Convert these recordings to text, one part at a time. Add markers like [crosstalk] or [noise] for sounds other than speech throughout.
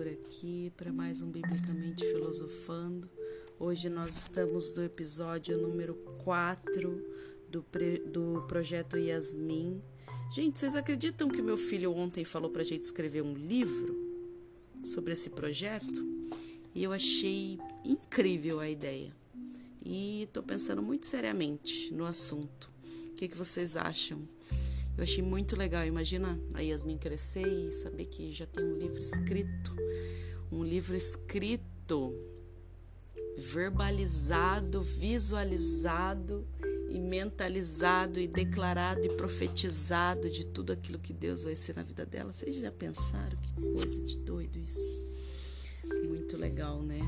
por aqui para mais um Biblicamente Filosofando. Hoje nós estamos no episódio número 4 do, do projeto Yasmin. Gente, vocês acreditam que meu filho ontem falou para a gente escrever um livro sobre esse projeto? E eu achei incrível a ideia. E estou pensando muito seriamente no assunto. O que, que vocês acham? Eu achei muito legal. Imagina a Yasmin crescer e saber que já tem um livro escrito. Um livro escrito, verbalizado, visualizado e mentalizado e declarado e profetizado de tudo aquilo que Deus vai ser na vida dela. Vocês já pensaram que coisa de doido isso? Muito legal, né?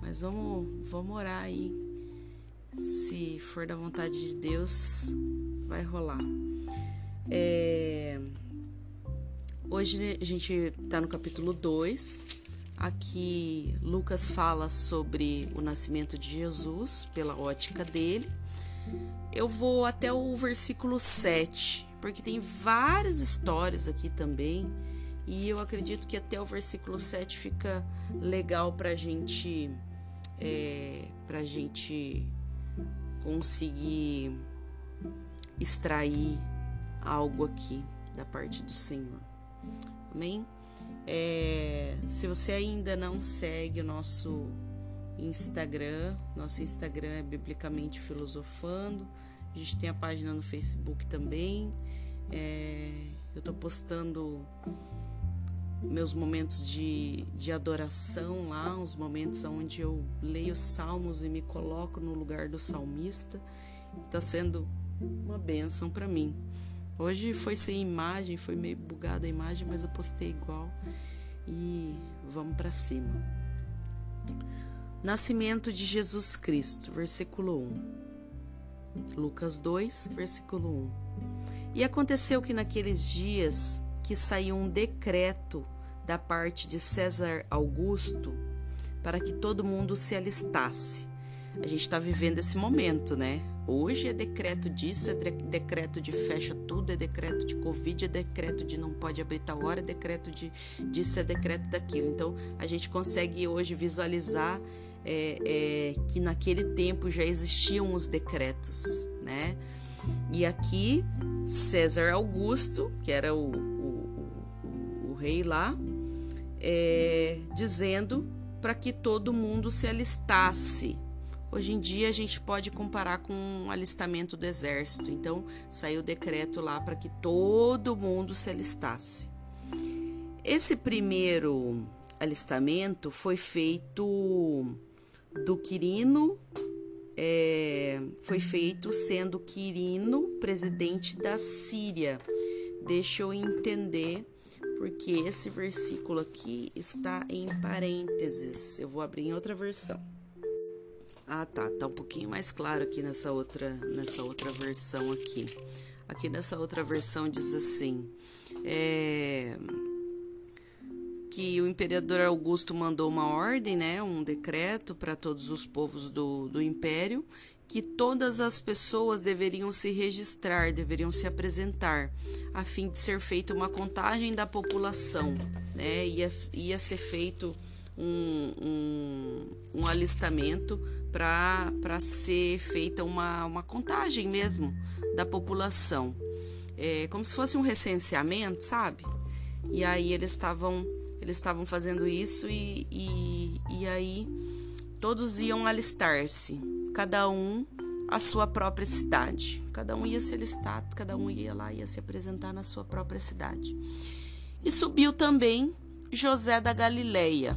Mas vamos, vamos orar aí. Se for da vontade de Deus, vai rolar. É... Hoje a gente está no capítulo 2. Aqui Lucas fala sobre o nascimento de Jesus pela ótica dele. Eu vou até o versículo 7, porque tem várias histórias aqui também. E eu acredito que até o versículo 7 fica legal para gente, é, gente conseguir extrair algo aqui da parte do Senhor. Amém? É, se você ainda não segue o nosso Instagram, nosso Instagram é Biblicamente Filosofando. A gente tem a página no Facebook também. É, eu estou postando meus momentos de, de adoração lá, os momentos onde eu leio salmos e me coloco no lugar do salmista. Está sendo uma bênção para mim. Hoje foi sem imagem, foi meio bugada a imagem, mas eu postei igual. E vamos para cima. Nascimento de Jesus Cristo, versículo 1. Lucas 2, versículo 1. E aconteceu que naqueles dias que saiu um decreto da parte de César Augusto para que todo mundo se alistasse. A gente está vivendo esse momento, né? Hoje é decreto disso, é decreto de fecha tudo, é decreto de Covid, é decreto de não pode abrir tal hora, é decreto de disso, é decreto daquilo. Então a gente consegue hoje visualizar é, é, que naquele tempo já existiam os decretos, né? E aqui César Augusto, que era o, o, o, o rei lá, é, dizendo para que todo mundo se alistasse Hoje em dia a gente pode comparar com um alistamento do exército. Então saiu o decreto lá para que todo mundo se alistasse. Esse primeiro alistamento foi feito do Quirino, é, foi feito sendo Quirino presidente da Síria. Deixa eu entender porque esse versículo aqui está em parênteses. Eu vou abrir em outra versão. Ah, tá, tá um pouquinho mais claro aqui nessa outra, nessa outra versão aqui. Aqui nessa outra versão diz assim, é, que o imperador Augusto mandou uma ordem, né, um decreto para todos os povos do, do império, que todas as pessoas deveriam se registrar, deveriam se apresentar, a fim de ser feita uma contagem da população, né, ia, ia ser feito um, um, um alistamento para ser feita uma, uma contagem mesmo da população. É, como se fosse um recenseamento, sabe? E aí eles estavam eles estavam fazendo isso e, e, e aí todos iam alistar-se, cada um a sua própria cidade. Cada um ia se alistar, cada um ia lá, ia se apresentar na sua própria cidade. E subiu também José da Galileia,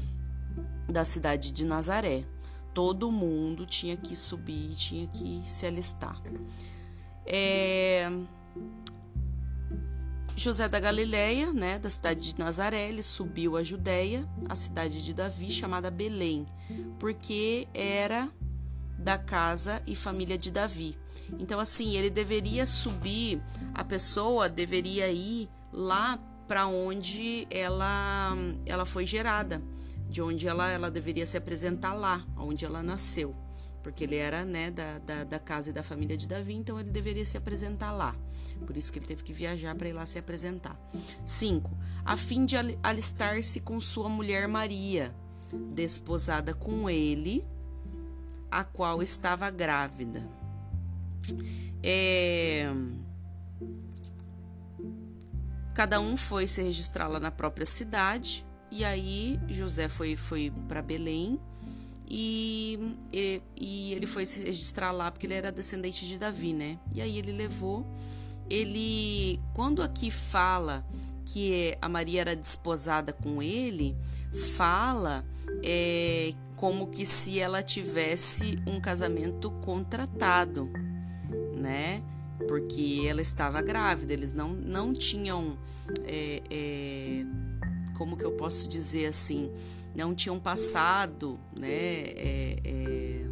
da cidade de Nazaré todo mundo tinha que subir, tinha que se alistar. É, José da Galileia, né, da cidade de Nazaré, ele subiu a Judéia, a cidade de Davi, chamada Belém, porque era da casa e família de Davi. Então, assim, ele deveria subir, a pessoa deveria ir lá para onde ela, ela foi gerada de onde ela, ela deveria se apresentar lá, onde ela nasceu, porque ele era né, da, da, da, casa e da família de Davi, então ele deveria se apresentar lá. Por isso que ele teve que viajar para ir lá se apresentar. 5. A fim de alistar-se com sua mulher Maria, desposada com ele, a qual estava grávida. É... Cada um foi se registrar lá na própria cidade, e aí José foi, foi para Belém e, e, e, ele foi se registrar lá porque ele era descendente de Davi, né? E aí ele levou. Ele, quando aqui fala que a Maria era desposada com ele, fala é, como que se ela tivesse um casamento contratado, né? Porque ela estava grávida, eles não, não tinham. É, é, como que eu posso dizer assim? Não tinham passado, né? É, é,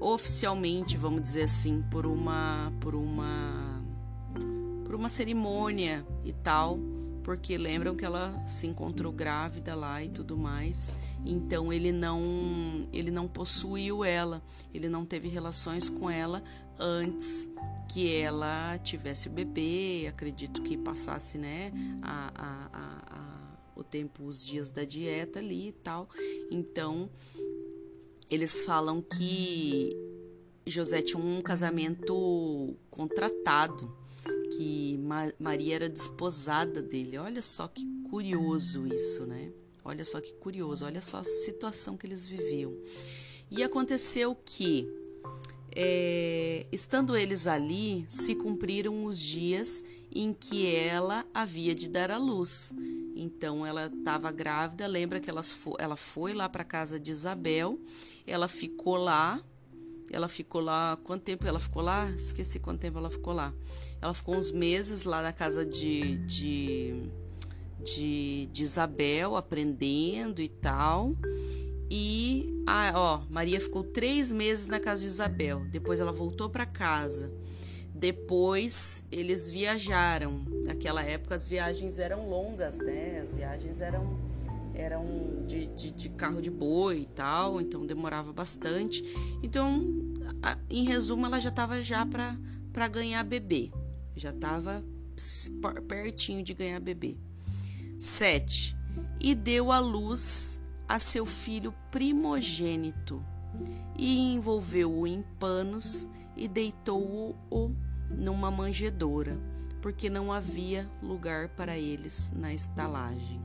oficialmente, vamos dizer assim, por uma, por uma, por uma cerimônia e tal porque lembram que ela se encontrou grávida lá e tudo mais. Então ele não ele não possuiu ela, ele não teve relações com ela antes que ela tivesse o bebê. Acredito que passasse, né, a, a, a, o tempo, os dias da dieta ali e tal. Então eles falam que José tinha um casamento contratado que Maria era desposada dele. Olha só que curioso isso, né? Olha só que curioso, olha só a situação que eles viviam. E aconteceu que, é, estando eles ali, se cumpriram os dias em que ela havia de dar à luz. Então ela estava grávida, lembra que elas ela foi lá para casa de Isabel, ela ficou lá ela ficou lá. Quanto tempo ela ficou lá? Esqueci quanto tempo ela ficou lá. Ela ficou uns meses lá na casa de, de, de, de Isabel, aprendendo e tal. E, ah, ó, Maria ficou três meses na casa de Isabel. Depois ela voltou para casa. Depois eles viajaram. Naquela época as viagens eram longas, né? As viagens eram eram de, de, de, carro de boi e tal, então demorava bastante. Então, em resumo, ela já estava já para ganhar bebê, já estava pertinho de ganhar bebê. 7. E deu à luz a seu filho primogênito, e envolveu-o em panos e deitou-o numa manjedoura, porque não havia lugar para eles na estalagem.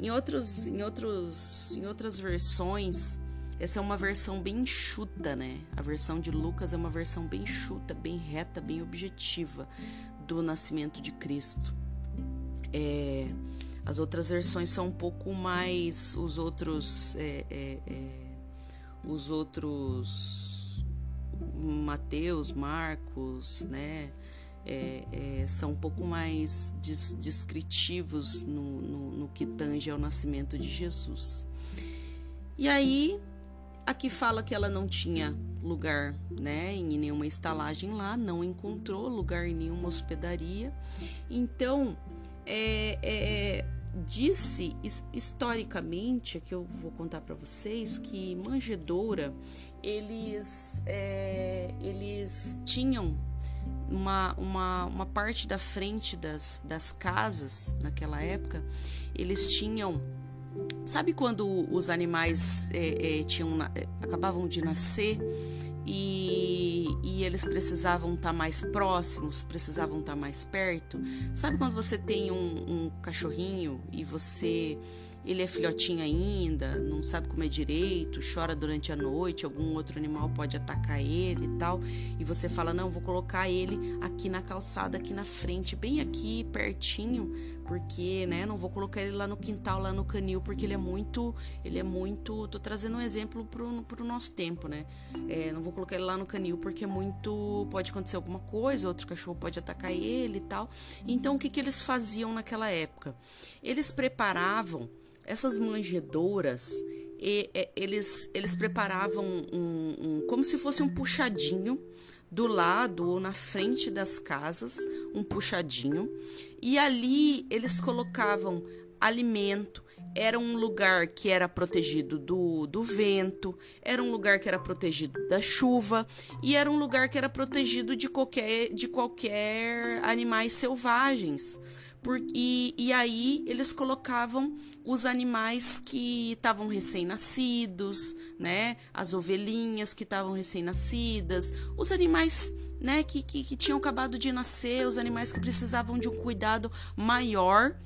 Em, outros, em, outros, em outras versões, essa é uma versão bem enxuta, né? A versão de Lucas é uma versão bem enxuta, bem reta, bem objetiva do nascimento de Cristo. É, as outras versões são um pouco mais. Os outros. É, é, é os outros. Mateus, Marcos, né? é, é, são um pouco mais des descritivos no, no, no que tange ao nascimento de Jesus. E aí, aqui fala que ela não tinha lugar né, em nenhuma estalagem lá, não encontrou lugar em nenhuma hospedaria. Então, é, é, disse historicamente, que eu vou contar para vocês, que manjedoura eles, é, eles tinham uma, uma, uma parte da frente das, das casas naquela época, eles tinham. Sabe quando os animais é, é, tinham, é, acabavam de nascer e, e eles precisavam estar tá mais próximos, precisavam estar tá mais perto? Sabe quando você tem um, um cachorrinho e você ele é filhotinho ainda, não sabe comer direito, chora durante a noite, algum outro animal pode atacar ele e tal, e você fala: "Não, vou colocar ele aqui na calçada, aqui na frente, bem aqui pertinho, porque, né, não vou colocar ele lá no quintal, lá no canil, porque ele é muito, ele é muito, tô trazendo um exemplo pro, pro nosso tempo, né? É, não vou colocar ele lá no canil porque é muito, pode acontecer alguma coisa, outro cachorro pode atacar ele e tal. Então, o que que eles faziam naquela época? Eles preparavam essas manjedouras, e, e, eles, eles preparavam um, um, como se fosse um puxadinho do lado ou na frente das casas, um puxadinho, e ali eles colocavam alimento, era um lugar que era protegido do, do vento, era um lugar que era protegido da chuva e era um lugar que era protegido de qualquer, de qualquer animais selvagens. Por, e, e aí eles colocavam os animais que estavam recém-nascidos, né? As ovelhinhas que estavam recém-nascidas, os animais né, que, que, que tinham acabado de nascer, os animais que precisavam de um cuidado maior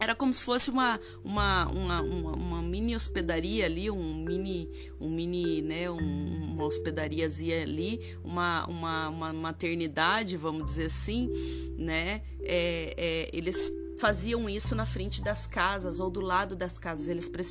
era como se fosse uma, uma, uma, uma, uma, mini hospedaria ali, um mini, um mini, né, um, uma hospedariazinha ali, uma, uma, uma maternidade, vamos dizer assim, né? É, é, eles faziam isso na frente das casas ou do lado das casas. Eles pre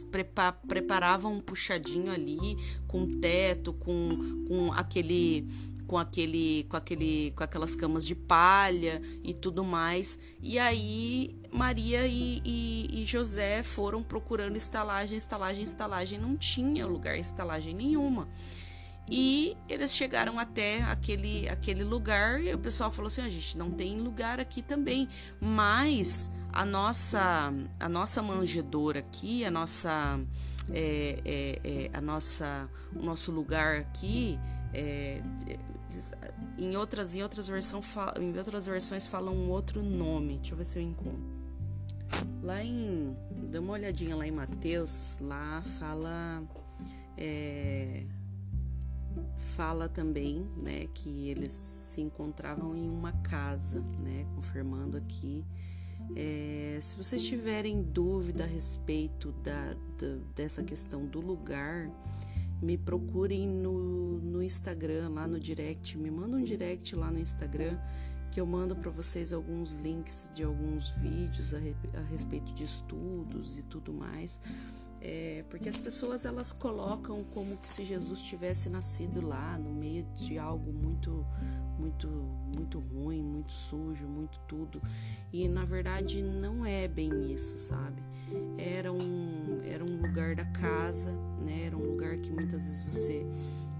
preparavam um puxadinho ali, com teto, com, com aquele com aquele com aquele com aquelas camas de palha e tudo mais e aí Maria e, e, e, José foram procurando estalagem estalagem estalagem não tinha lugar estalagem nenhuma e eles chegaram até aquele aquele lugar e o pessoal falou assim a gente não tem lugar aqui também mas a nossa a nossa manjedoura aqui a nossa é, é, é, a nossa o nosso lugar aqui é, em outras em outras versões em outras versões falam um outro nome. Deixa eu ver se eu encontro. Lá em dá uma olhadinha lá em Mateus, lá fala é, fala também, né, que eles se encontravam em uma casa, né, confirmando aqui. É, se vocês tiverem dúvida a respeito da, da, dessa questão do lugar, me procurem no, no Instagram, lá no direct, me manda um direct lá no Instagram que eu mando para vocês alguns links de alguns vídeos a, a, respeito de estudos e tudo mais. É, porque as pessoas elas colocam como que se Jesus tivesse nascido lá no meio de algo muito muito muito ruim, muito sujo, muito tudo. E na verdade não é bem isso, sabe? Era um era um lugar da casa, né? Era um lugar que muitas vezes você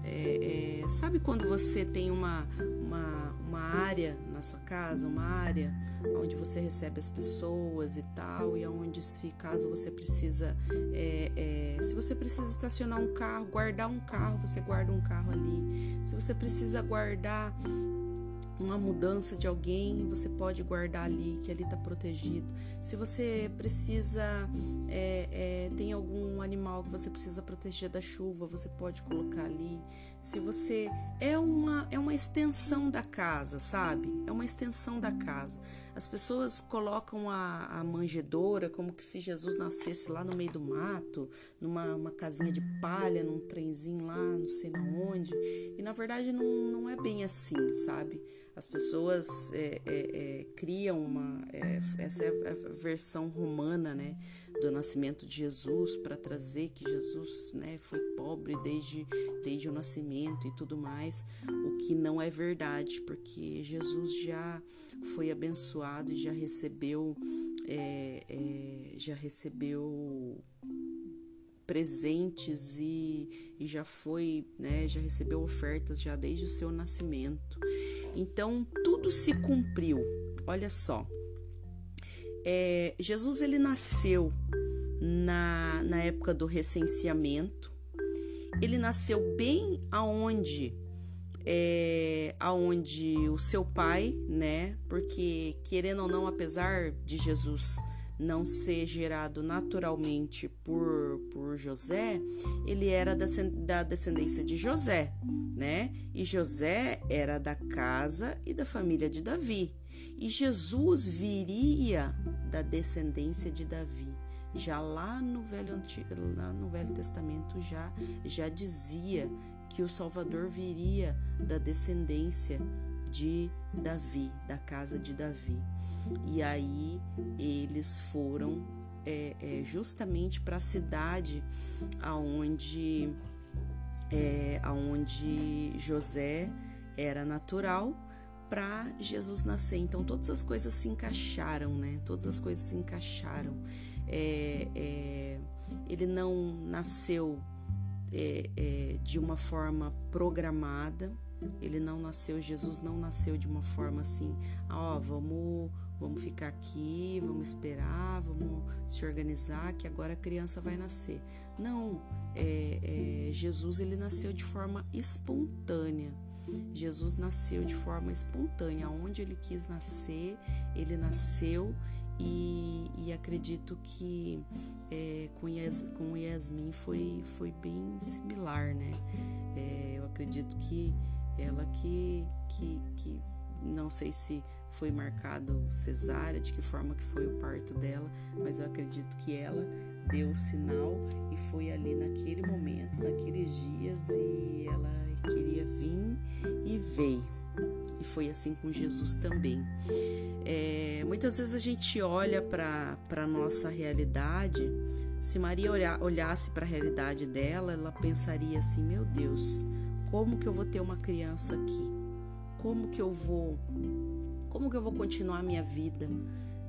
é, é, sabe quando você tem uma, uma, uma área na sua casa, uma área onde você recebe as pessoas e tal, e onde se caso você precisa, é, é, se você precisa estacionar um carro, guardar um carro, você guarda um carro ali. Se você precisa guardar uma mudança de alguém, você pode guardar ali, que ali está protegido. Se você precisa, é, é, tem algum animal que você precisa proteger da chuva, você pode colocar ali. Se você é uma é uma extensão da casa, sabe? É uma extensão da casa. As pessoas colocam a, a manjedoura como que se Jesus nascesse lá no meio do mato, numa uma casinha de palha, num trenzinho lá, não sei na onde. E na verdade não, não é bem assim, sabe? As pessoas é, é, é, criam uma. É, essa é a versão romana, né? Do nascimento de Jesus, para trazer que Jesus né, foi pobre desde, desde o nascimento e tudo mais, o que não é verdade, porque Jesus já foi abençoado e já recebeu, é, já recebeu presentes e, e já foi, né, já recebeu ofertas já desde o seu nascimento. Então tudo se cumpriu. Olha só, é, Jesus ele nasceu na, na época do recenseamento. Ele nasceu bem aonde é, aonde o seu pai, né? Porque querendo ou não, apesar de Jesus não ser gerado naturalmente por, por José, ele era da descendência de José, né? E José era da casa e da família de Davi. E Jesus viria da descendência de Davi. Já lá no Velho, lá no Velho Testamento já, já dizia que o Salvador viria da descendência de Davi, da casa de Davi. E aí eles foram é, é, justamente para a cidade aonde, é, aonde José era natural para Jesus nascer. Então todas as coisas se encaixaram, né? Todas as coisas se encaixaram. É, é, ele não nasceu é, é, de uma forma programada. Ele não nasceu, Jesus não nasceu de uma forma assim, ó, oh, vamos vamos ficar aqui, vamos esperar, vamos se organizar, que agora a criança vai nascer. Não, é, é, Jesus ele nasceu de forma espontânea. Jesus nasceu de forma espontânea, onde ele quis nascer, ele nasceu e, e acredito que é, com, Yas, com Yasmin foi, foi bem similar, né? É, eu acredito que ela que, que, que não sei se foi marcado cesárea, de que forma que foi o parto dela, mas eu acredito que ela deu o sinal e foi ali naquele momento, naqueles dias e ela queria vir e veio. E foi assim com Jesus também. É, muitas vezes a gente olha para a nossa realidade. Se Maria olhasse para a realidade dela, ela pensaria assim: meu Deus, como que eu vou ter uma criança aqui? Como que eu vou, como que eu vou continuar a minha vida?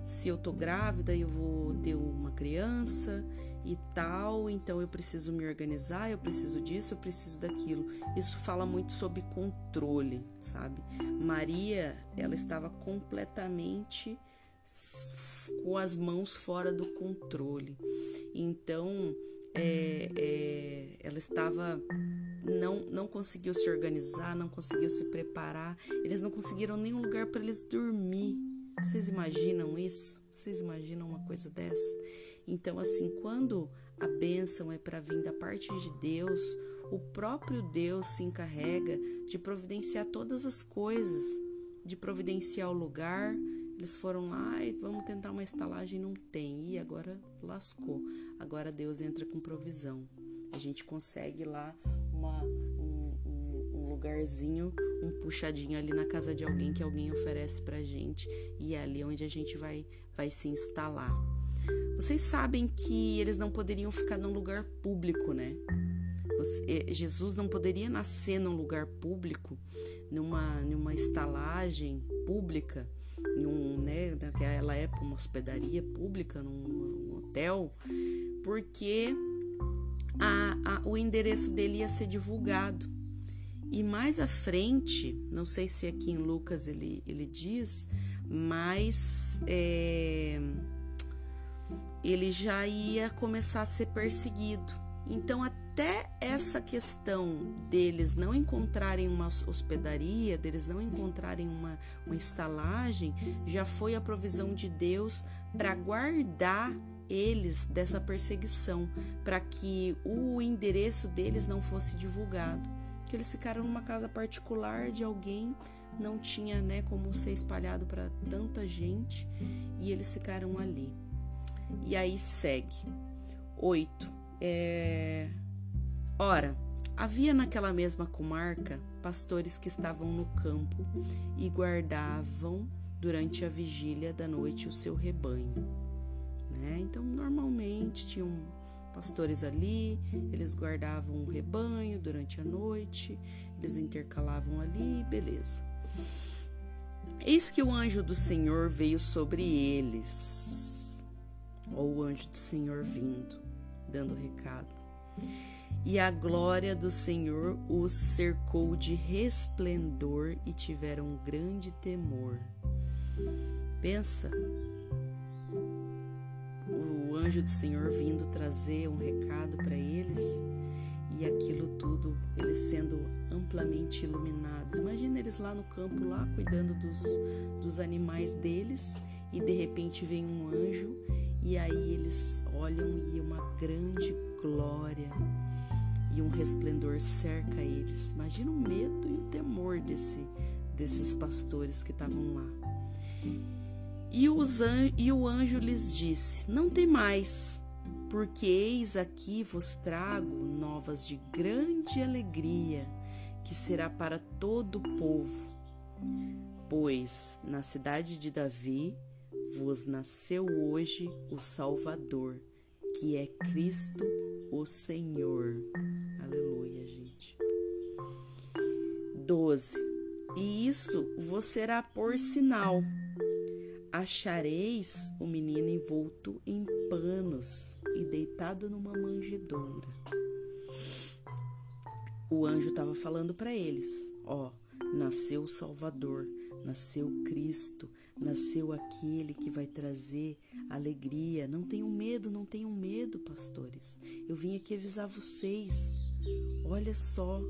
Se eu tô grávida, eu vou ter uma criança e tal, então eu preciso me organizar, eu preciso disso, eu preciso daquilo. Isso fala muito sobre controle, sabe? Maria, ela estava completamente com as mãos fora do controle. Então, é, é, ela estava não não conseguiu se organizar, não conseguiu se preparar. Eles não conseguiram nenhum lugar para eles dormir. Vocês imaginam isso? Vocês imaginam uma coisa dessa? Então, assim, quando a bênção é para vir da parte de Deus, o próprio Deus se encarrega de providenciar todas as coisas, de providenciar o lugar. Eles foram lá e vamos tentar uma estalagem, não tem. E agora lascou. Agora Deus entra com provisão. A gente consegue lá uma, um, um, um lugarzinho, um puxadinho ali na casa de alguém que alguém oferece pra gente. E é ali onde a gente vai, vai se instalar. Vocês sabem que eles não poderiam ficar num lugar público, né? Jesus não poderia nascer num lugar público, numa, numa estalagem pública, em um, né, naquela época, uma hospedaria pública, num, num hotel, porque a, a, o endereço dele ia ser divulgado. E mais à frente, não sei se aqui em Lucas ele, ele diz, mas é, ele já ia começar a ser perseguido. Então, até essa questão deles não encontrarem uma hospedaria, deles não encontrarem uma, uma estalagem, já foi a provisão de Deus para guardar eles dessa perseguição, para que o endereço deles não fosse divulgado. Que eles ficaram numa casa particular de alguém, não tinha né, como ser espalhado para tanta gente, e eles ficaram ali. E aí segue. 8. É... Ora, havia naquela mesma comarca pastores que estavam no campo e guardavam durante a vigília da noite o seu rebanho. Né? Então, normalmente tinham pastores ali, eles guardavam o rebanho durante a noite, eles intercalavam ali, beleza. Eis que o anjo do Senhor veio sobre eles ou o anjo do Senhor vindo, dando recado. E a glória do Senhor os cercou de resplendor e tiveram grande temor. Pensa, o anjo do Senhor vindo trazer um recado para eles e aquilo tudo, eles sendo amplamente iluminados. Imagina eles lá no campo, lá cuidando dos, dos animais deles e de repente vem um anjo e aí eles olham e uma grande glória e um resplendor cerca eles. Imagina o medo e o temor desse, desses pastores que estavam lá. E, an e o anjo lhes disse: Não tem mais, porque eis aqui vos trago novas de grande alegria, que será para todo o povo. Pois na cidade de Davi vos nasceu hoje o Salvador, que é Cristo o Senhor. Aleluia, gente. 12. E isso vos será por sinal. Achareis o menino envolto em panos e deitado numa manjedoura. O anjo estava falando para eles: Ó, nasceu o Salvador, nasceu Cristo, nasceu aquele que vai trazer alegria. Não tenham medo, não tenham medo, pastores. Eu vim aqui avisar vocês. Olha só,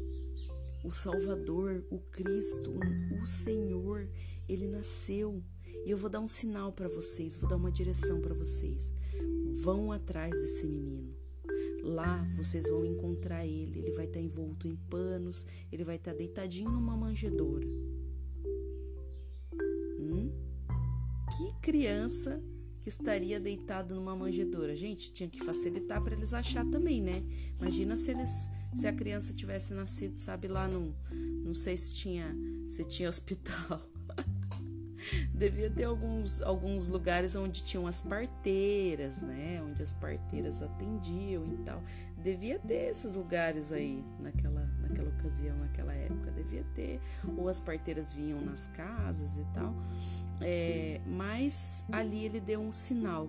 o Salvador, o Cristo, o Senhor, ele nasceu. E eu vou dar um sinal para vocês, vou dar uma direção para vocês. Vão atrás desse menino. Lá vocês vão encontrar ele. Ele vai estar envolto em panos, ele vai estar deitadinho numa manjedoura. Hum? Que criança que estaria deitado numa manjedoura? Gente, tinha que facilitar para eles achar também, né? Imagina se eles, se a criança tivesse nascido, sabe, lá no, não sei se tinha, se tinha [laughs] hospital devia ter alguns, alguns lugares onde tinham as parteiras, né? Onde as parteiras atendiam e tal. Devia ter esses lugares aí naquela, naquela ocasião, naquela época. Devia ter. Ou as parteiras vinham nas casas e tal. É, mas ali ele deu um sinal.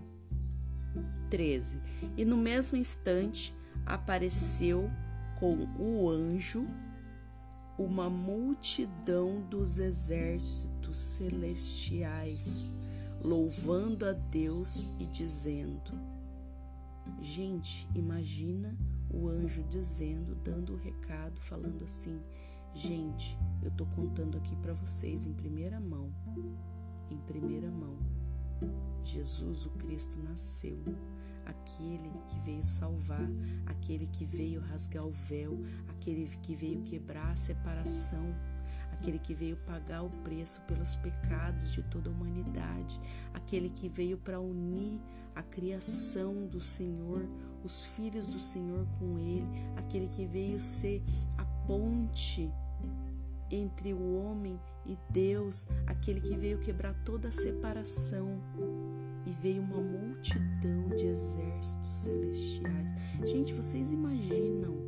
13. E no mesmo instante apareceu com o anjo uma multidão dos exércitos celestiais, louvando a Deus e dizendo: Gente, imagina o anjo dizendo, dando o recado, falando assim: Gente, eu tô contando aqui para vocês em primeira mão, em primeira mão. Jesus o Cristo nasceu aquele que veio salvar, aquele que veio rasgar o véu, aquele que veio quebrar a separação, aquele que veio pagar o preço pelos pecados de toda a humanidade, aquele que veio para unir a criação do Senhor, os filhos do Senhor com ele, aquele que veio ser a ponte entre o homem e Deus, aquele que veio quebrar toda a separação e veio uma multidão de exércitos celestiais. Gente, vocês imaginam?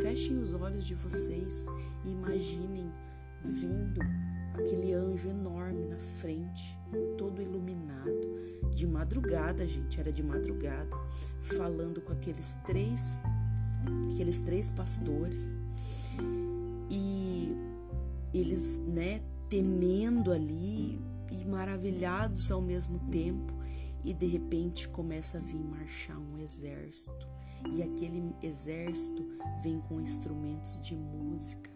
Fechem os olhos de vocês e imaginem vindo aquele anjo enorme na frente, todo iluminado, de madrugada, gente, era de madrugada, falando com aqueles três, aqueles três pastores. E eles, né, temendo ali e maravilhados ao mesmo tempo, e de repente começa a vir marchar um exército. E aquele exército vem com instrumentos de música,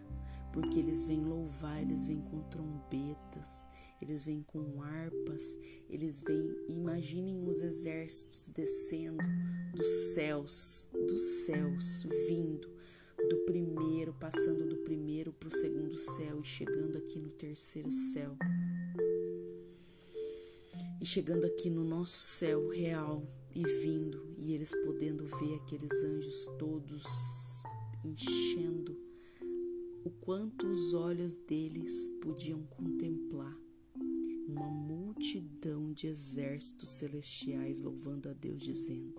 porque eles vêm louvar, eles vêm com trombetas, eles vêm com harpas, eles vêm, imaginem os exércitos descendo dos céus, dos céus, vindo do primeiro, passando do primeiro para o segundo céu e chegando aqui no terceiro céu. E chegando aqui no nosso céu real e vindo e eles podendo ver aqueles anjos todos enchendo o quanto os olhos deles podiam contemplar uma multidão de exércitos celestiais louvando a Deus dizendo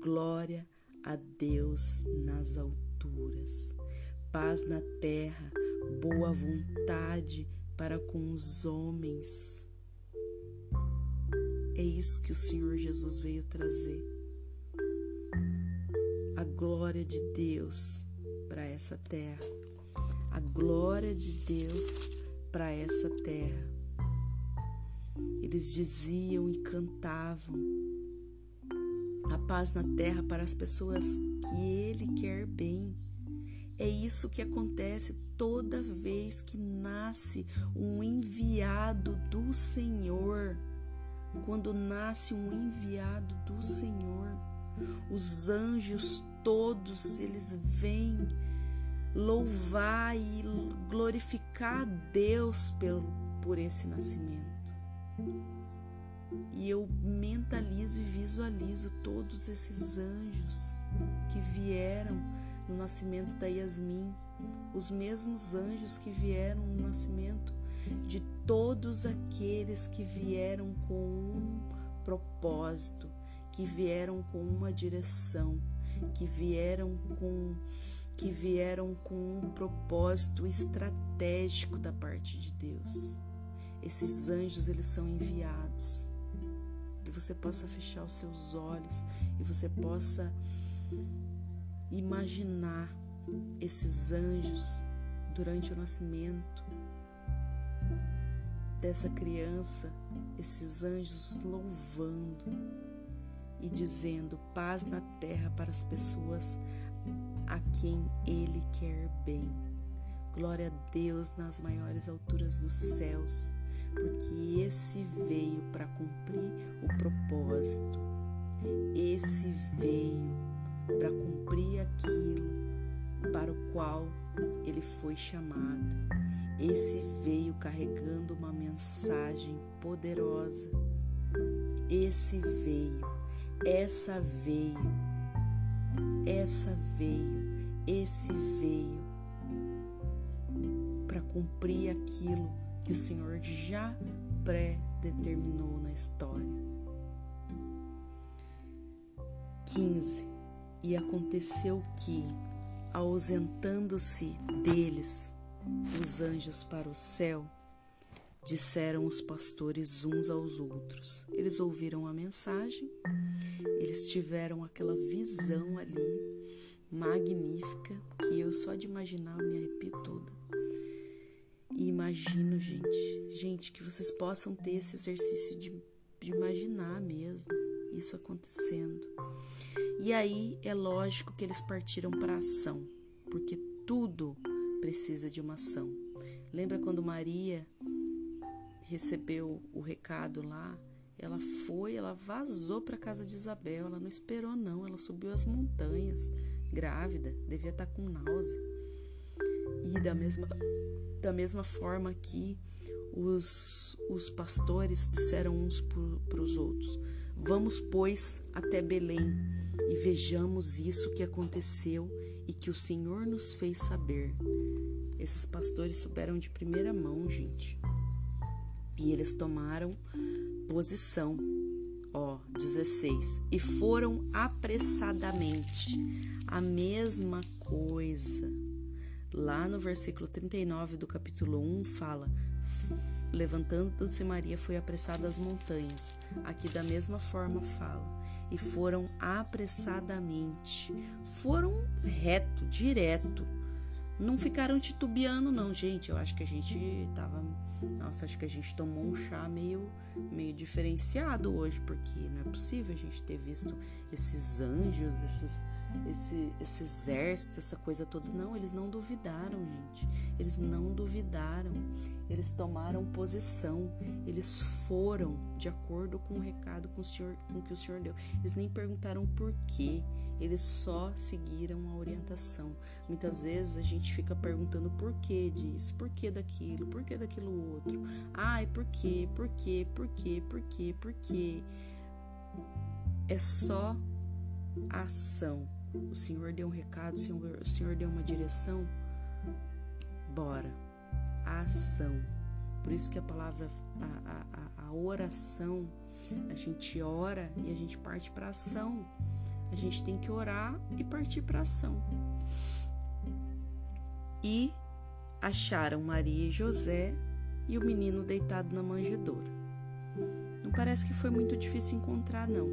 glória a Deus nas alturas paz na terra boa vontade para com os homens é isso que o Senhor Jesus veio trazer. A glória de Deus para essa terra. A glória de Deus para essa terra. Eles diziam e cantavam a paz na terra para as pessoas que Ele quer bem. É isso que acontece toda vez que nasce um enviado do Senhor quando nasce um enviado do Senhor. Os anjos todos, eles vêm louvar e glorificar a Deus pelo, por esse nascimento. E eu mentalizo e visualizo todos esses anjos que vieram no nascimento da Yasmin, os mesmos anjos que vieram no nascimento de todos aqueles que vieram com um propósito, que vieram com uma direção, que vieram com que vieram com um propósito estratégico da parte de Deus. Esses anjos eles são enviados. Que você possa fechar os seus olhos e você possa imaginar esses anjos durante o nascimento dessa criança, esses anjos louvando e dizendo paz na terra para as pessoas a quem ele quer bem. Glória a Deus nas maiores alturas dos céus, porque esse veio para cumprir o propósito. Esse veio para cumprir aquilo para o qual ele foi chamado. Esse veio carregando uma mensagem poderosa. Esse veio, essa veio, essa veio, esse veio para cumprir aquilo que o Senhor já pré-determinou na história. 15. E aconteceu que, ausentando-se deles os anjos para o céu, disseram os pastores uns aos outros. Eles ouviram a mensagem, eles tiveram aquela visão ali magnífica que eu só de imaginar me arrepio toda. E imagino, gente, gente, que vocês possam ter esse exercício de, de imaginar mesmo isso acontecendo. E aí é lógico que eles partiram para ação, porque tudo precisa de uma ação. Lembra quando Maria recebeu o recado lá? Ela foi, ela vazou para casa de Isabel, ela não esperou não, ela subiu as montanhas, grávida, devia estar tá com náusea. E da mesma da mesma forma que os, os pastores disseram uns para os outros: Vamos, pois, até Belém e vejamos isso que aconteceu e que o Senhor nos fez saber. Esses pastores souberam de primeira mão, gente. E eles tomaram posição. Ó, 16. E foram apressadamente. A mesma coisa. Lá no versículo 39 do capítulo 1 fala: Levantando-se Maria foi apressada às montanhas. Aqui da mesma forma fala e foram apressadamente. Foram reto, direto. Não ficaram titubeando, não, gente. Eu acho que a gente tava. Nossa, acho que a gente tomou um chá meio, meio diferenciado hoje, porque não é possível a gente ter visto esses anjos, esses esse, esse exército, essa coisa toda. Não, eles não duvidaram, gente. Eles não duvidaram. Eles tomaram posição. Eles foram de acordo com o recado com o Senhor, com que o Senhor deu. Eles nem perguntaram por quê. Eles só seguiram a orientação. Muitas vezes a gente fica perguntando por que disso, por que daquilo, por que daquilo outro. Ai, por quê, por quê, por quê, por quê, por quê. É só a ação o Senhor deu um recado, o Senhor, o Senhor deu uma direção, bora. A ação. Por isso que a palavra, a, a, a oração, a gente ora e a gente parte para ação. A gente tem que orar e partir para ação. E acharam Maria e José e o menino deitado na manjedoura. Não parece que foi muito difícil encontrar, não.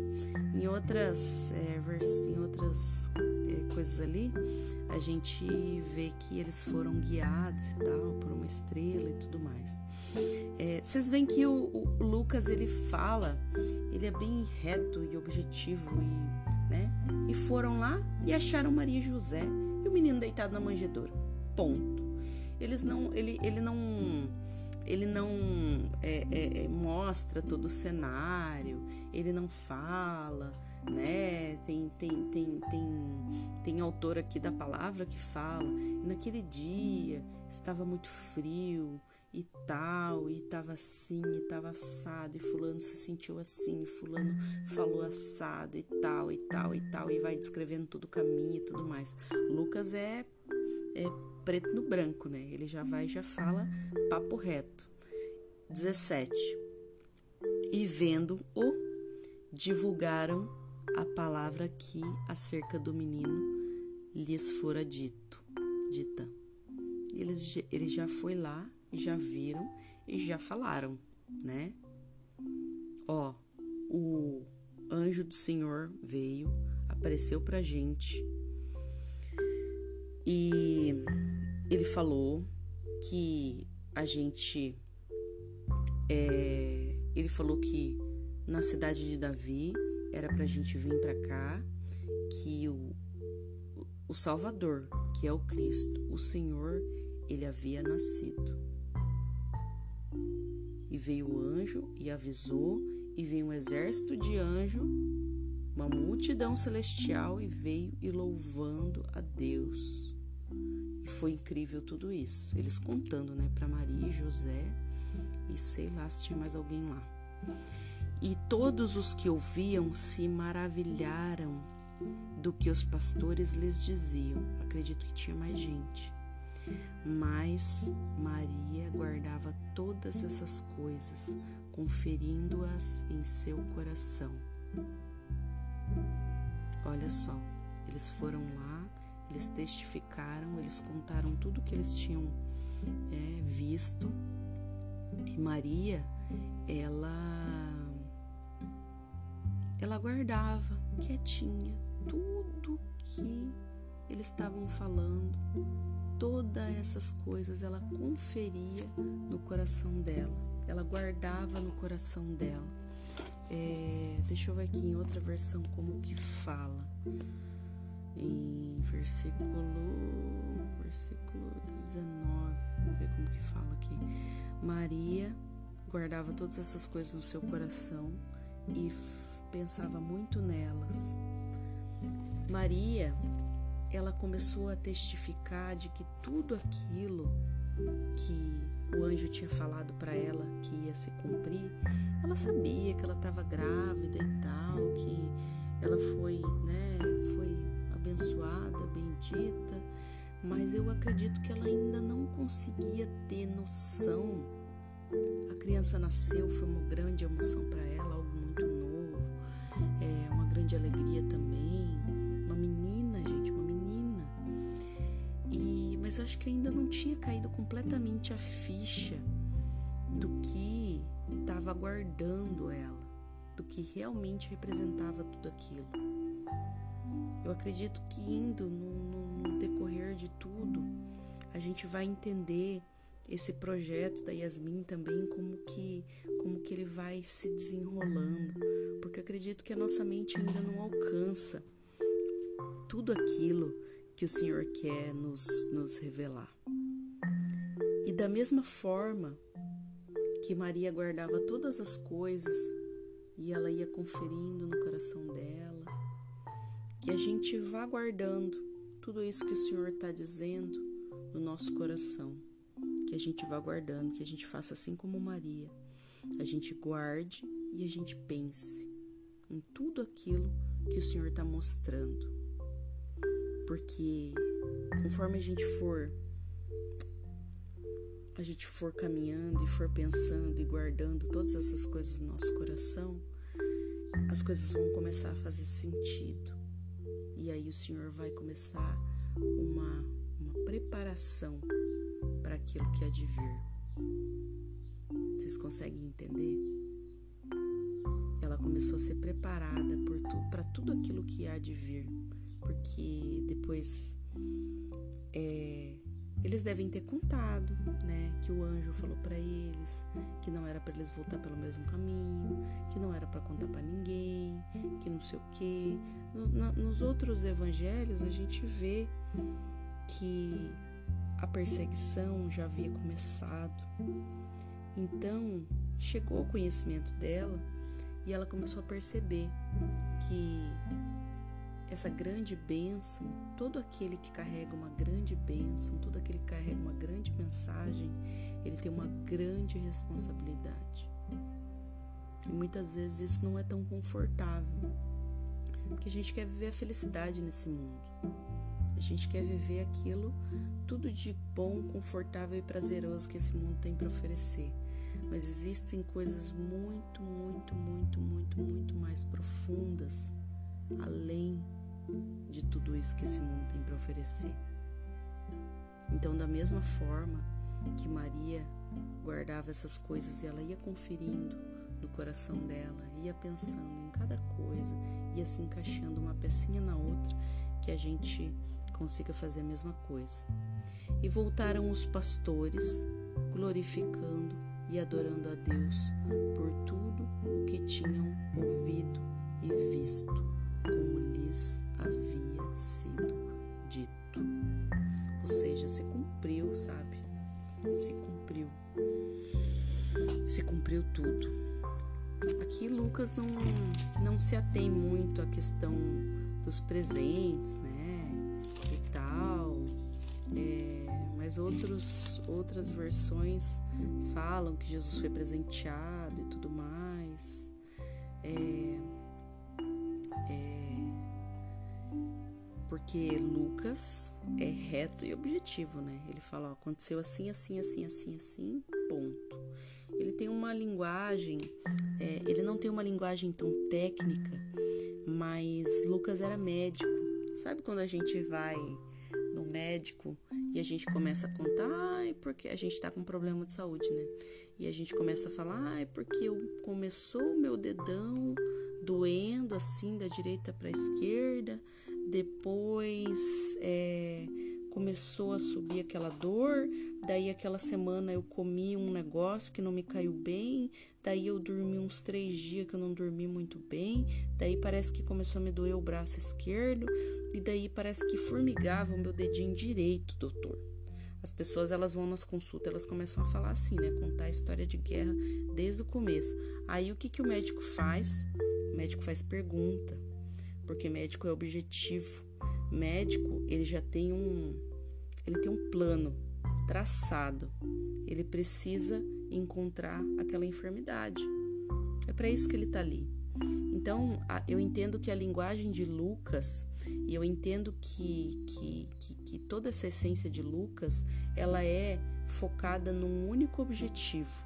Em outras, é, em outras é, coisas ali, a gente vê que eles foram guiados e tal por uma estrela e tudo mais. É, vocês veem que o, o, Lucas ele fala, ele é bem reto e objetivo e, né? E foram lá e acharam Maria e José e o menino deitado na manjedoura. Ponto. Eles não, ele, ele não ele não é, é, é, mostra todo o cenário, ele não fala, né? Tem, tem, tem, tem, tem autor aqui da palavra que fala, naquele dia estava muito frio e tal, e estava assim, e estava assado, e fulano se sentiu assim, e fulano falou assado e tal, e tal, e tal, e vai descrevendo todo o caminho e tudo mais. Lucas é, é preto no branco, né? Ele já vai já fala papo reto. 17. E vendo-o, divulgaram a palavra que acerca do menino lhes fora dito, dita. Eles, ele já foi lá, já viram e já falaram, né? Ó, o anjo do Senhor veio, apareceu pra gente e ele falou que a gente é, ele falou que na cidade de Davi era para a gente vir para cá, que o, o Salvador, que é o Cristo, o Senhor, ele havia nascido. E veio o anjo e avisou, e veio um exército de anjo, uma multidão celestial, e veio e louvando a Deus. E foi incrível tudo isso. Eles contando, né, para Maria e José, e sei lá se tinha mais alguém lá. E todos os que ouviam se maravilharam do que os pastores lhes diziam. Acredito que tinha mais gente. Mas Maria guardava todas essas coisas, conferindo-as em seu coração. Olha só, eles foram lá, eles testificaram, eles contaram tudo que eles tinham é, visto. E Maria, ela ela guardava quietinha tudo que eles estavam falando, todas essas coisas ela conferia no coração dela, ela guardava no coração dela. É, deixa eu ver aqui em outra versão como que fala. Em versículo, versículo 19, vamos ver como que fala aqui. Maria guardava todas essas coisas no seu coração e pensava muito nelas. Maria, ela começou a testificar de que tudo aquilo que o anjo tinha falado para ela que ia se cumprir, ela sabia que ela estava grávida e tal, que ela foi, né, foi abençoada, bendita, mas eu acredito que ela ainda não conseguia ter noção. A criança nasceu, foi uma grande emoção para ela, algo muito novo, é uma grande alegria também. Mas acho que ainda não tinha caído completamente a ficha do que estava aguardando ela, do que realmente representava tudo aquilo. Eu acredito que indo no, no decorrer de tudo, a gente vai entender esse projeto da Yasmin também como que como que ele vai se desenrolando, porque acredito que a nossa mente ainda não alcança tudo aquilo que o Senhor quer nos, nos revelar. E da mesma forma que Maria guardava todas as coisas e ela ia conferindo no coração dela, que a gente vá guardando tudo isso que o Senhor está dizendo no nosso coração que a gente vá guardando, que a gente faça assim como Maria. A gente guarde e a gente pense em tudo aquilo que o Senhor está mostrando. Porque conforme a gente for a gente for caminhando e for pensando e guardando todas essas coisas no nosso coração, as coisas vão começar a fazer sentido. E aí o Senhor vai começar uma, uma preparação para aquilo que há de vir. Vocês conseguem entender? Ela começou a ser preparada para tudo aquilo que há de vir, porque depois é, eles devem ter contado, né, que o anjo falou para eles que não era para eles voltar pelo mesmo caminho, que não era para contar para ninguém, que não sei o quê. nos outros evangelhos a gente vê que a perseguição já havia começado. Então chegou ao conhecimento dela e ela começou a perceber que essa grande bênção, todo aquele que carrega uma grande bênção, todo aquele que carrega uma grande mensagem, ele tem uma grande responsabilidade. E muitas vezes isso não é tão confortável, porque a gente quer viver a felicidade nesse mundo. A gente quer viver aquilo, tudo de bom, confortável e prazeroso que esse mundo tem para oferecer. Mas existem coisas muito, muito, muito, muito, muito mais profundas além de tudo isso que esse mundo tem para oferecer. Então, da mesma forma que Maria guardava essas coisas e ela ia conferindo no coração dela, ia pensando em cada coisa, ia se encaixando uma pecinha na outra, que a gente consiga fazer a mesma coisa. E voltaram os pastores, glorificando e adorando a Deus por tudo o que tinham ouvido e visto, como lhes havia sido dito. Ou seja, se cumpriu, sabe? Se cumpriu. Se cumpriu tudo. Aqui Lucas não, não se atém muito à questão dos presentes, né? E tal. É, mas outros, outras versões falam que Jesus foi presenteado e tudo mais. É, porque Lucas é reto e objetivo, né? Ele fala, ó, aconteceu assim, assim, assim, assim, assim, ponto. Ele tem uma linguagem, é, ele não tem uma linguagem tão técnica, mas Lucas era médico. Sabe quando a gente vai no médico e a gente começa a contar, ai, porque a gente tá com problema de saúde, né? E a gente começa a falar, ai, porque eu começou o meu dedão doendo assim da direita para esquerda, depois é, começou a subir aquela dor, daí aquela semana eu comi um negócio que não me caiu bem, daí eu dormi uns três dias que eu não dormi muito bem, daí parece que começou a me doer o braço esquerdo, e daí parece que formigava o meu dedinho direito, doutor. As pessoas elas vão nas consultas, elas começam a falar assim, né? Contar a história de guerra desde o começo. Aí o que, que o médico faz? O médico faz pergunta, porque médico é objetivo médico, ele já tem um ele tem um plano traçado. Ele precisa encontrar aquela enfermidade. É para isso que ele está ali. Então, eu entendo que a linguagem de Lucas, e eu entendo que, que, que, que toda essa essência de Lucas, ela é focada num único objetivo.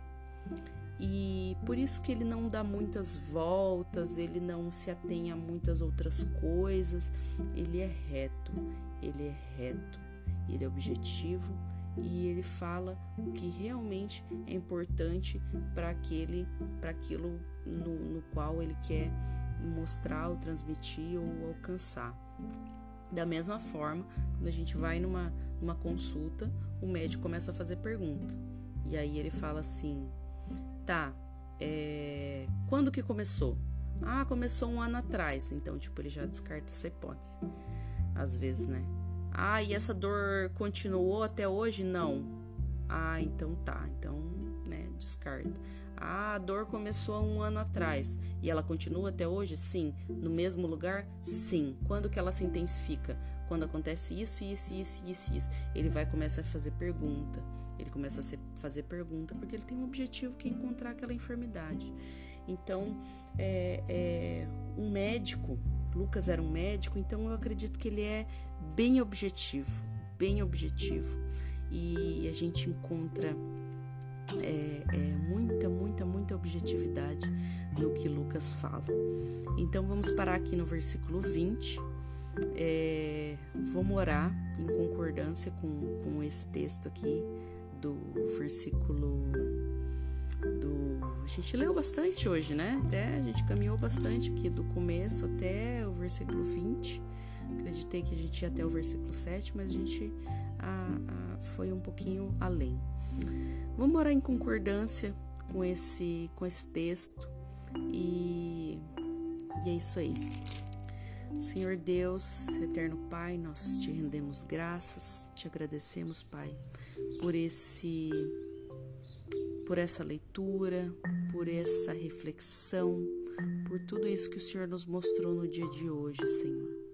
E por isso que ele não dá muitas voltas, ele não se atém a muitas outras coisas, ele é reto, ele é reto, ele é objetivo e ele fala o que realmente é importante para aquele, para aquilo no, no qual ele quer mostrar ou transmitir ou alcançar. Da mesma forma, quando a gente vai numa, numa consulta, o médico começa a fazer pergunta. E aí ele fala assim: tá, é, quando que começou? Ah, começou um ano atrás. Então, tipo, ele já descarta essa hipótese. Às vezes, né? Ah, e essa dor continuou até hoje? Não. Ah, então tá. Então, né, descarta. Ah, a dor começou há um ano atrás e ela continua até hoje? Sim. No mesmo lugar? Sim. Quando que ela se intensifica? Quando acontece isso, isso, isso, isso, isso. Ele vai começar a fazer pergunta. Ele começa a fazer pergunta porque ele tem um objetivo que é encontrar aquela enfermidade. Então, é, é, um médico, Lucas era um médico, então eu acredito que ele é bem objetivo, bem objetivo. E a gente encontra é, é, muita, muita, muita objetividade no que Lucas fala. Então vamos parar aqui no versículo 20. É, vamos orar em concordância com, com esse texto aqui do versículo do. A gente leu bastante hoje, né? Até a gente caminhou bastante aqui do começo até o versículo 20. Acreditei que a gente ia até o versículo 7, mas a gente a, a, foi um pouquinho além. Vamos orar em concordância com esse, com esse texto e, e é isso aí. Senhor Deus, eterno Pai, nós te rendemos graças, te agradecemos, Pai, por esse por essa leitura, por essa reflexão, por tudo isso que o Senhor nos mostrou no dia de hoje, Senhor.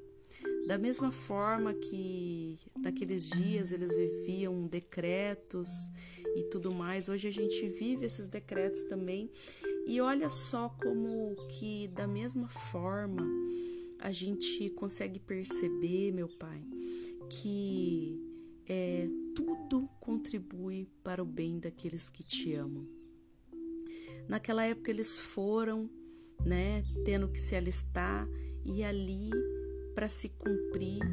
Da mesma forma que naqueles dias eles viviam decretos e tudo mais, hoje a gente vive esses decretos também. E olha só como que da mesma forma a gente consegue perceber, meu Pai, que é, tudo contribui para o bem daqueles que te amam. Naquela época eles foram, né, tendo que se alistar e ali para se cumprir,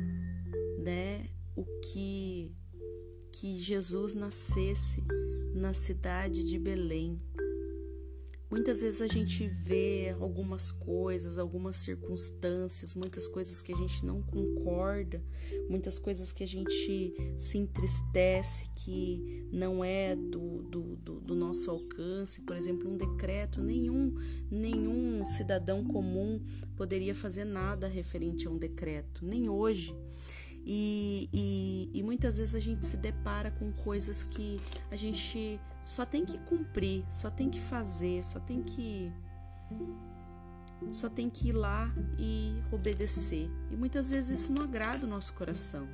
né, o que que Jesus nascesse na cidade de Belém. Muitas vezes a gente vê algumas coisas, algumas circunstâncias, muitas coisas que a gente não concorda, muitas coisas que a gente se entristece, que não é do, do, do, do nosso alcance. Por exemplo, um decreto, nenhum, nenhum cidadão comum poderia fazer nada referente a um decreto, nem hoje. E, e, e, muitas vezes a gente se depara com coisas que a gente só tem que cumprir, só tem que fazer, só tem que só tem que ir lá e obedecer. E muitas vezes isso não agrada o nosso coração.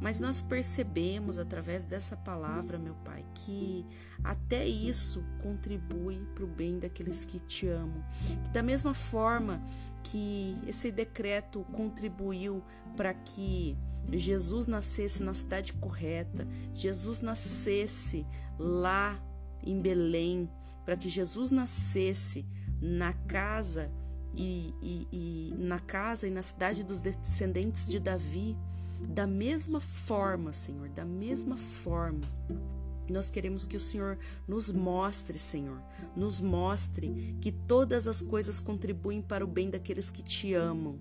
Mas nós percebemos através dessa palavra, meu Pai, que até isso contribui para o bem daqueles que te amam. Que da mesma forma que esse decreto contribuiu para que Jesus nascesse na cidade correta, Jesus nascesse lá em Belém, para que Jesus nascesse na casa e, e, e, na casa e na cidade dos descendentes de Davi, da mesma forma, Senhor, da mesma forma nós queremos que o Senhor nos mostre, Senhor, nos mostre que todas as coisas contribuem para o bem daqueles que te amam.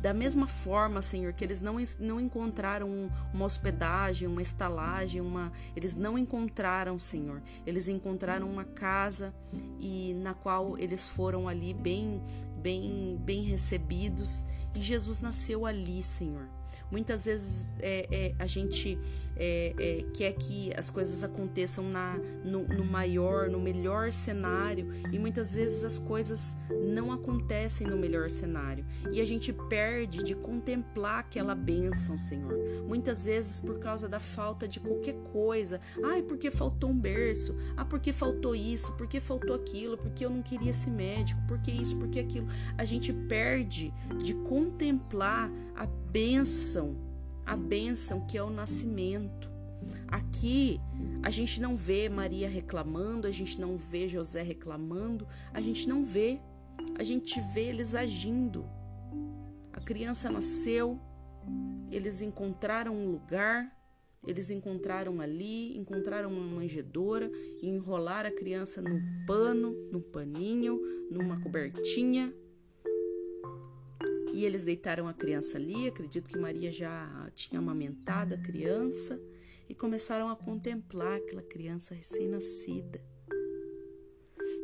Da mesma forma, Senhor, que eles não, não encontraram uma hospedagem, uma estalagem, uma, eles não encontraram, Senhor, eles encontraram uma casa e na qual eles foram ali bem, bem, bem recebidos e Jesus nasceu ali, Senhor. Muitas vezes é, é, a gente é, é, quer que as coisas aconteçam na, no, no, maior, no melhor cenário e muitas vezes as coisas não acontecem no melhor cenário e a gente perde de contemplar aquela bênção, Senhor. Muitas vezes por causa da falta de qualquer coisa. Ai, porque faltou um berço. Ah, porque faltou isso. Porque faltou aquilo. Porque eu não queria esse médico. Porque isso, porque aquilo. A gente perde de contemplar a bênção, a bênção que é o nascimento. Aqui a gente não vê Maria reclamando, a gente não vê José reclamando, a gente não vê, a gente vê eles agindo. A criança nasceu, eles encontraram um lugar, eles encontraram ali, encontraram uma manjedoura e enrolaram a criança no pano, no paninho, numa cobertinha e eles deitaram a criança ali, acredito que Maria já tinha amamentado a criança, e começaram a contemplar aquela criança recém-nascida.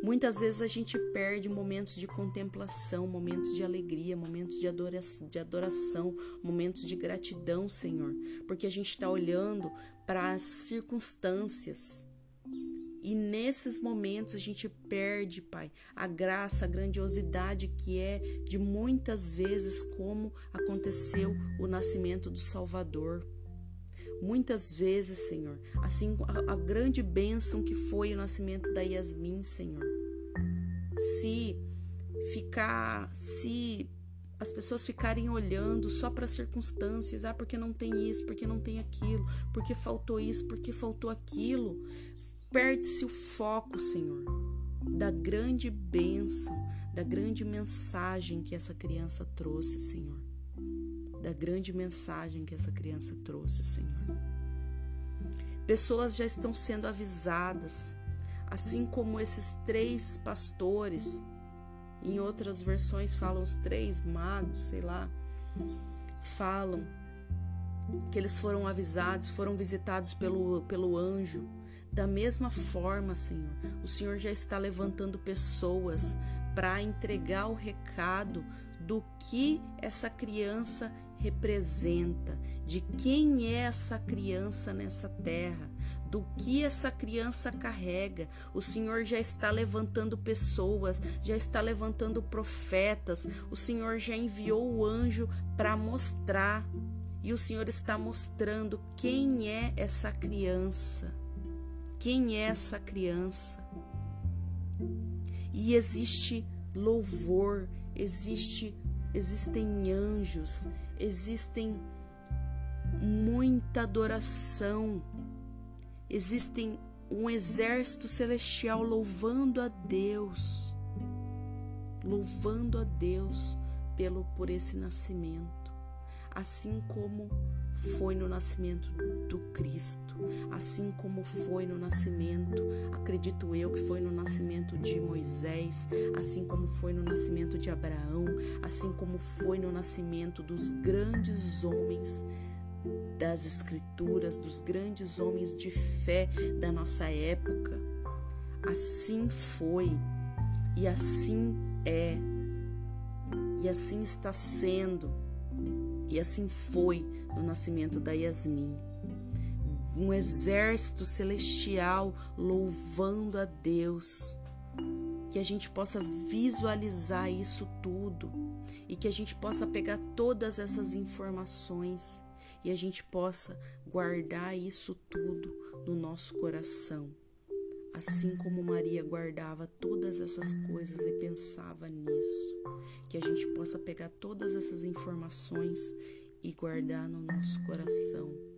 Muitas vezes a gente perde momentos de contemplação, momentos de alegria, momentos de adoração, de adoração momentos de gratidão, Senhor, porque a gente está olhando para as circunstâncias e nesses momentos a gente perde, Pai, a graça, a grandiosidade que é de muitas vezes como aconteceu o nascimento do Salvador. Muitas vezes, Senhor, assim a, a grande bênção que foi o nascimento da Yasmin, Senhor. Se ficar, se as pessoas ficarem olhando só para as circunstâncias, ah, porque não tem isso, porque não tem aquilo, porque faltou isso, porque faltou aquilo, Perde-se o foco, Senhor, da grande bênção, da grande mensagem que essa criança trouxe, Senhor. Da grande mensagem que essa criança trouxe, Senhor. Pessoas já estão sendo avisadas, assim como esses três pastores, em outras versões falam os três magos, sei lá, falam que eles foram avisados, foram visitados pelo, pelo anjo da mesma forma, Senhor, o Senhor já está levantando pessoas para entregar o recado do que essa criança representa, de quem é essa criança nessa terra, do que essa criança carrega. O Senhor já está levantando pessoas, já está levantando profetas, o Senhor já enviou o anjo para mostrar, e o Senhor está mostrando quem é essa criança quem é essa criança. E existe louvor, existe existem anjos, existem muita adoração. Existem um exército celestial louvando a Deus. Louvando a Deus pelo por esse nascimento, assim como foi no nascimento do Cristo, assim como foi no nascimento, acredito eu que foi no nascimento de Moisés, assim como foi no nascimento de Abraão, assim como foi no nascimento dos grandes homens das Escrituras, dos grandes homens de fé da nossa época. Assim foi e assim é, e assim está sendo, e assim foi no nascimento da Yasmin. Um exército celestial louvando a Deus. Que a gente possa visualizar isso tudo e que a gente possa pegar todas essas informações e a gente possa guardar isso tudo no nosso coração. Assim como Maria guardava todas essas coisas e pensava nisso, que a gente possa pegar todas essas informações e guardar no nosso coração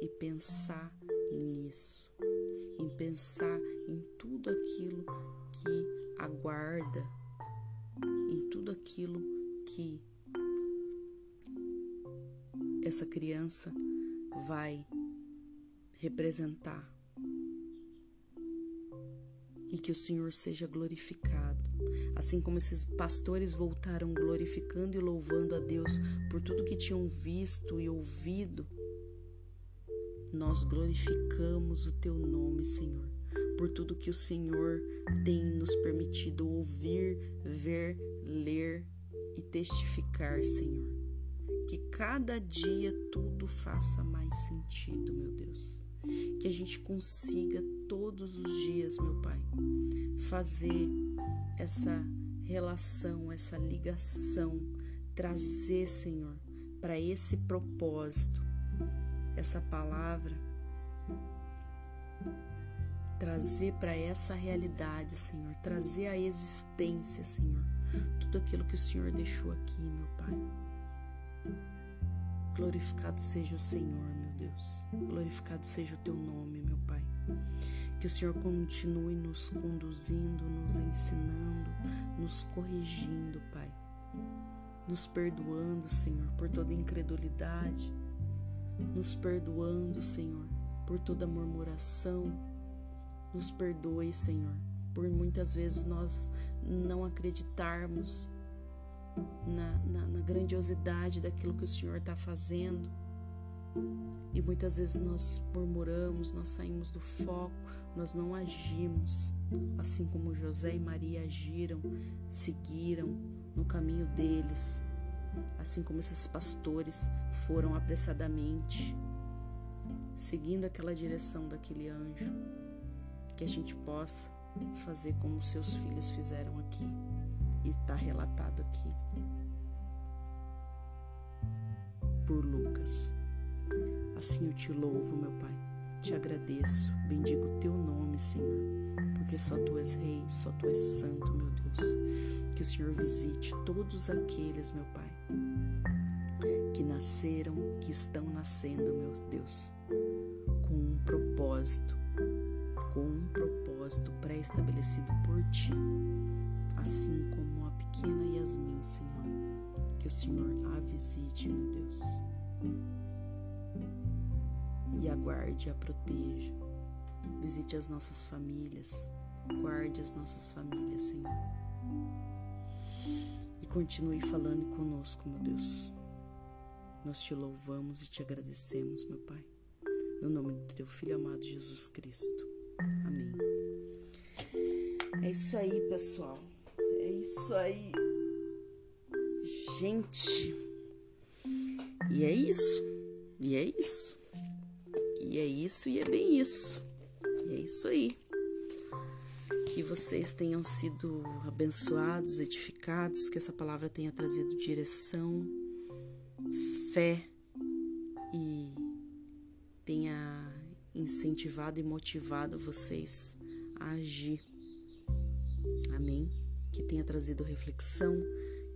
e pensar nisso, em pensar em tudo aquilo que aguarda, em tudo aquilo que essa criança vai representar. E que o Senhor seja glorificado, assim como esses pastores voltaram glorificando e louvando a Deus por tudo que tinham visto e ouvido. Nós glorificamos o teu nome, Senhor, por tudo que o Senhor tem nos permitido ouvir, ver, ler e testificar, Senhor que cada dia tudo faça mais sentido, meu Deus. Que a gente consiga todos os dias, meu Pai, fazer essa relação, essa ligação, trazer, Senhor, para esse propósito, essa palavra, trazer para essa realidade, Senhor, trazer a existência, Senhor, tudo aquilo que o Senhor deixou aqui, meu Pai. Glorificado seja o Senhor, meu Deus. Glorificado seja o teu nome, meu Pai. Que o Senhor continue nos conduzindo, nos ensinando, nos corrigindo, Pai. Nos perdoando, Senhor, por toda incredulidade. Nos perdoando, Senhor, por toda murmuração. Nos perdoe, Senhor, por muitas vezes nós não acreditarmos na, na, na grandiosidade daquilo que o Senhor está fazendo. E muitas vezes nós murmuramos, nós saímos do foco, nós não agimos, assim como José e Maria agiram, seguiram no caminho deles, assim como esses pastores foram apressadamente, seguindo aquela direção daquele anjo, que a gente possa fazer como seus filhos fizeram aqui. E está relatado aqui. Por Lucas. Assim eu te louvo, meu Pai, te agradeço, bendigo o teu nome, Senhor, porque só tu és rei, só tu és santo, meu Deus. Que o Senhor visite todos aqueles, meu Pai, que nasceram, que estão nascendo, meu Deus, com um propósito, com um propósito pré-estabelecido por ti assim como a pequena Yasmin, Senhor. Que o Senhor a visite, meu Deus, e a guarde, a proteja. Visite as nossas famílias, guarde as nossas famílias, Senhor. E continue falando conosco, meu Deus. Nós te louvamos e te agradecemos, meu Pai. No nome do teu Filho amado Jesus Cristo. Amém. É isso aí, pessoal isso aí. Gente. E é isso. E é isso. E é isso e é bem isso. E é isso aí. Que vocês tenham sido abençoados, edificados, que essa palavra tenha trazido direção, fé e tenha incentivado e motivado vocês a agir. Amém que tenha trazido reflexão,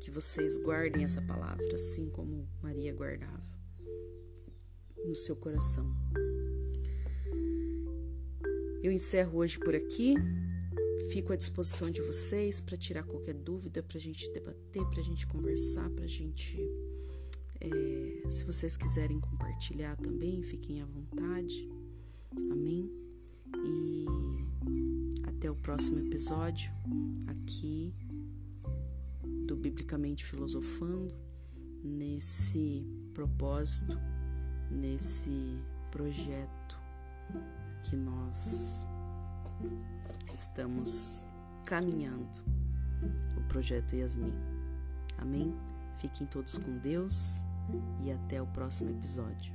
que vocês guardem essa palavra, assim como Maria guardava no seu coração. Eu encerro hoje por aqui. Fico à disposição de vocês para tirar qualquer dúvida, para a gente debater, para a gente conversar, para a gente É, se vocês quiserem compartilhar também, fiquem à vontade. Amém? E até o próximo episódio aqui do Biblicamente Filosofando, nesse propósito, nesse projeto que nós estamos caminhando, o projeto Yasmin. Amém? Fiquem todos com Deus e até o próximo episódio.